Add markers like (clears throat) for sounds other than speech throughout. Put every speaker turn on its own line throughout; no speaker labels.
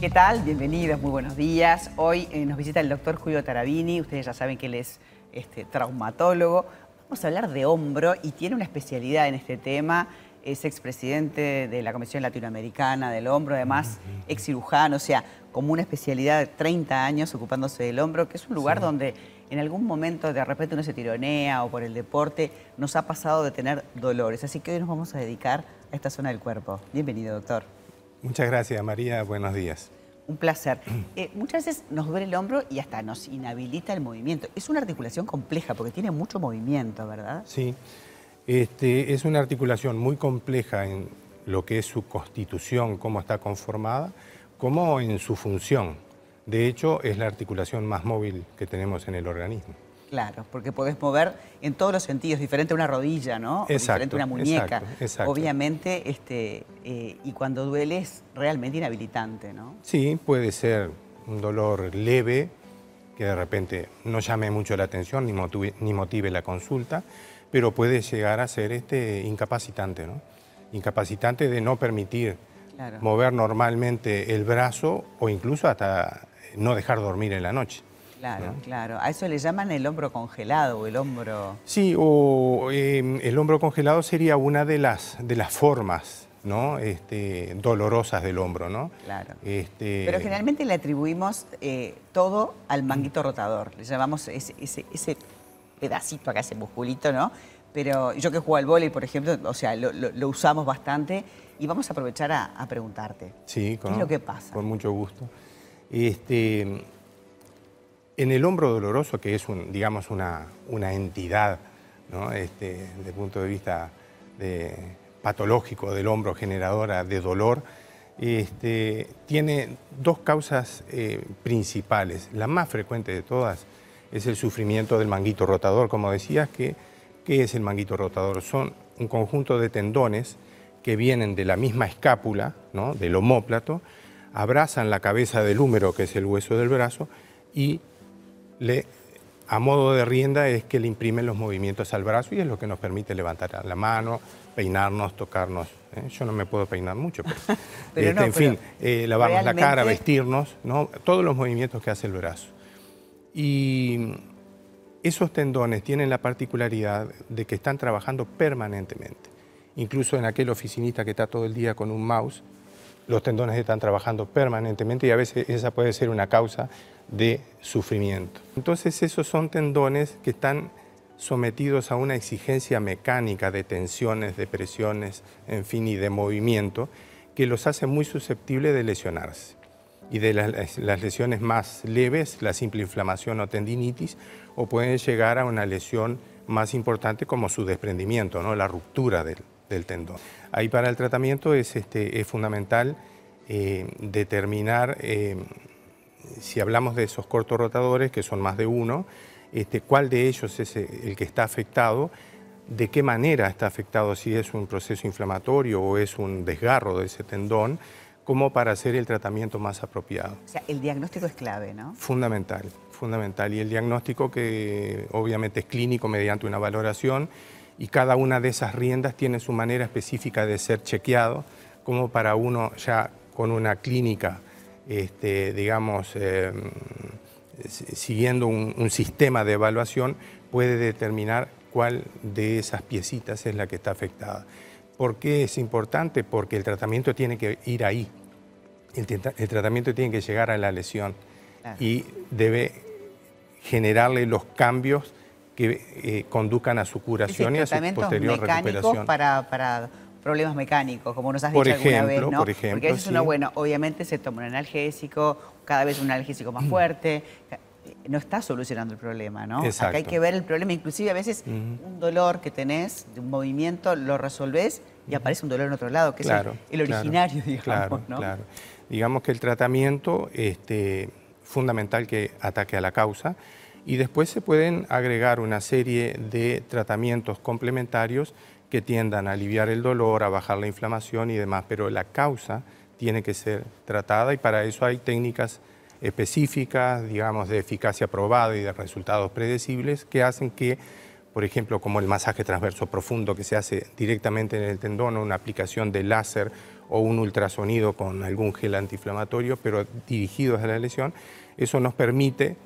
¿Qué tal? Bienvenidos, muy buenos días. Hoy eh, nos visita el doctor Julio Tarabini. Ustedes ya saben que él es este, traumatólogo. Vamos a hablar de hombro y tiene una especialidad en este tema. Es expresidente de la Comisión Latinoamericana del Hombro, además ex cirujano, o sea, como una especialidad de 30 años ocupándose del hombro, que es un lugar donde en algún momento de repente uno se tironea o por el deporte, nos ha pasado de tener dolores. Así que hoy nos vamos a dedicar a esta zona del cuerpo. Bienvenido, doctor.
Muchas gracias, María. Buenos días.
Un placer. (clears throat) Eh, muchas veces nos duele el hombro y hasta nos inhabilita el movimiento. Es una articulación compleja porque tiene mucho movimiento, ¿verdad?
Sí, este, es una articulación muy compleja en lo que es su constitución, cómo está conformada, como en su función. De hecho, es la articulación más móvil que tenemos en el organismo.
Claro, porque podés mover en todos los sentidos, diferente a una rodilla, ¿no? diferente a una muñeca. Exacto, Obviamente, este, eh, y cuando duele es realmente inhabilitante, ¿no?
Sí, puede ser un dolor leve, que de repente no llame mucho la atención ni motive, ni motive la consulta, pero puede llegar a ser este, incapacitante, ¿no? Incapacitante de no permitir mover normalmente el brazo o incluso hasta no dejar dormir en la noche.
Claro, claro. A eso le llaman el hombro congelado o el hombro...
Sí, o em, el hombro congelado sería una de las, de las formas ¿no? Este, dolorosas del hombro, ¿no?
Claro. Este... Pero generalmente le atribuimos eh, todo al manguito rotador. Le llamamos ese, ese, pedacito acá, ese musculito, ¿no? Pero yo que juego al vóley, por ejemplo, o sea, lo, usamos bastante y vamos a aprovechar a, preguntarte.
Sí, con,
¿Qué es lo que pasa?
Con mucho gusto. Este, en el hombro doloroso, que es digamos una, una entidad ¿no? este, desde el punto de vista patológico del hombro generadora de dolor, este, tiene dos causas eh, principales. La más frecuente de todas es el sufrimiento del manguito rotador, como decías, que, ¿qué es el manguito rotador? Son un conjunto de tendones que vienen de la misma escápula, ¿no? del homóplato, abrazan la cabeza del húmero, que es el hueso del brazo, y le, a modo de rienda es que le imprimen los movimientos al brazo y es lo que nos permite levantar la mano, peinarnos, tocarnos. ¿eh? Yo no me puedo peinar mucho, pero, (laughs) este, en fin, eh, lavarnos la cara, vestirnos, ¿no? todos los movimientos que hace el brazo. Y esos tendones tienen la particularidad de que están trabajando permanentemente. Incluso en aquel oficinista que está todo el día con un mouse, los tendones están trabajando permanentemente y a veces esa puede ser una causa de sufrimiento. Entonces esos son tendones que están sometidos a una exigencia mecánica de tensiones, de presiones, en fin, y de movimiento, que los hace muy susceptibles de lesionarse. Y de las, lesiones más leves, la simple inflamación o tendinitis, o pueden llegar a una lesión más importante como su desprendimiento, ¿no? la ruptura del, tendón. Ahí para el tratamiento es, este, es fundamental eh, determinar eh, si hablamos de esos cortos rotadores, que son más de uno, este, cuál de ellos es el que está afectado, de qué manera está afectado, si es un proceso inflamatorio o es un desgarro de ese tendón, como para hacer el tratamiento más apropiado.
O sea, el diagnóstico es clave, ¿no?
Fundamental, fundamental. Y el diagnóstico que obviamente es clínico mediante una valoración y cada una de esas riendas tiene su manera específica de ser chequeado, como para uno ya con una clínica este, digamos, eh, siguiendo un, sistema de evaluación, puede determinar cuál de esas piecitas es la que está afectada. ¿Por qué es importante? Porque el tratamiento tiene que ir ahí. El, tratamiento tiene que llegar a la lesión y debe generarle los cambios que eh, conduzcan a su curación y a su posterior recuperación.
Para, para problemas mecánicos, como nos has dicho alguna vez, ¿no? Por ejemplo, Porque a veces uno, bueno, obviamente se toma un analgésico, cada vez un analgésico más fuerte, no está solucionando el problema, ¿no? Exacto. Acá hay que ver el problema, inclusive a veces un dolor que tenés, un movimiento, lo resolvés y aparece un dolor en otro lado, que es el, originario, digamos,
claro,
¿no?
Claro. Digamos que el tratamiento, este, fundamental que ataque a la causa, y después se pueden agregar una serie de tratamientos complementarios que tiendan a aliviar el dolor, a bajar la inflamación y demás, pero la causa tiene que ser tratada y para eso hay técnicas específicas, digamos, de eficacia probada y de resultados predecibles que hacen que por ejemplo, como el masaje transverso profundo que se hace directamente en el tendón o una aplicación de láser o un ultrasonido con algún gel antiinflamatorio, pero dirigidos a la lesión, eso nos permite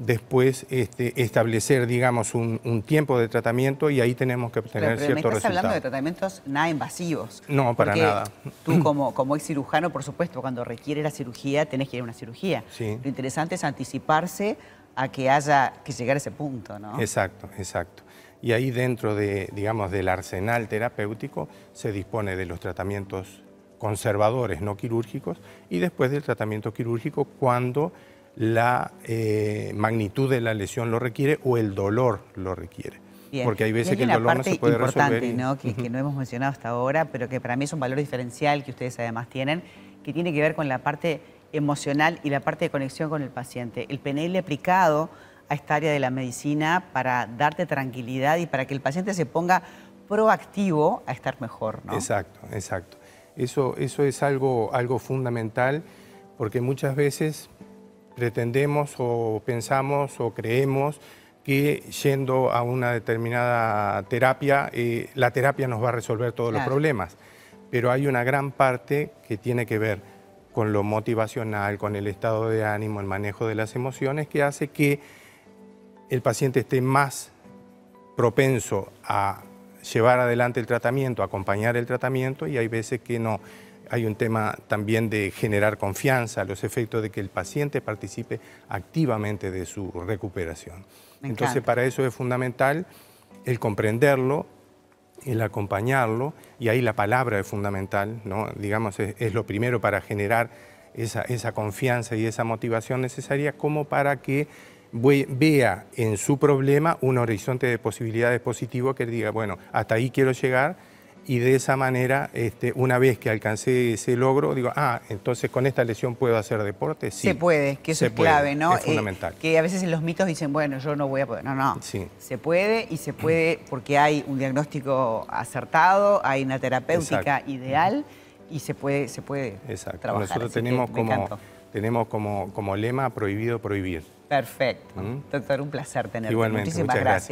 después este, establecer, digamos, un, tiempo de tratamiento y ahí tenemos que obtener pero, ciertos
me estás hablando de tratamientos nada invasivos.
No, para nada.
Tú (clears throat) como, como ex cirujano, por supuesto, cuando requiere la cirugía, tenés que ir a una cirugía.
Sí.
Lo interesante es anticiparse a que haya que llegar a ese punto, ¿no?
Exacto, exacto. Y ahí dentro de, digamos, del arsenal terapéutico se dispone de los tratamientos conservadores no quirúrgicos y después del tratamiento quirúrgico cuando la eh, magnitud de la lesión lo requiere o el dolor lo requiere. Porque hay veces que el dolor no se puede resolver.
¿no? Que, que no hemos mencionado hasta ahora, pero que para mí es un valor diferencial que ustedes además tienen, que tiene que ver con la parte emocional y la parte de conexión con el paciente. El PNL aplicado a esta área de la medicina para darte tranquilidad y para que el paciente se ponga proactivo a estar mejor. ¿no?
Exacto, exacto. Eso, eso es algo, algo fundamental porque muchas veces pretendemos o pensamos o creemos que yendo a una determinada terapia, eh, la terapia nos va a resolver todos los problemas. Pero hay una gran parte que tiene que ver con lo motivacional, con el estado de ánimo, el manejo de las emociones, que hace que el paciente esté más propenso a llevar adelante el tratamiento, acompañar el tratamiento y hay veces que no hay un tema también de generar confianza, los efectos de que el paciente participe activamente de su recuperación. Entonces, para eso es fundamental el comprenderlo, el acompañarlo, y ahí la palabra es fundamental, ¿no? digamos, es, lo primero para generar esa, esa confianza y esa motivación necesaria como para que vea en su problema un horizonte de posibilidades positivo que diga, bueno, hasta ahí quiero llegar y de esa manera, este, una vez que alcancé ese logro, digo, ah, entonces con esta lesión puedo hacer deporte. Sí,
se puede, que eso es clave, ¿no?
Es fundamental.
Eh, que a veces en los mitos dicen, bueno, yo no voy a poder. No, no.
Sí.
Se puede y se puede porque hay un diagnóstico acertado, hay una terapéutica ideal y se puede, se puede
Exacto. Nosotros tenemos, como, tenemos como, como lema prohibido prohibir.
Perfecto. ¿Mm? Doctor, un placer tenerlo.
Igualmente,
Muchísimas
gracias.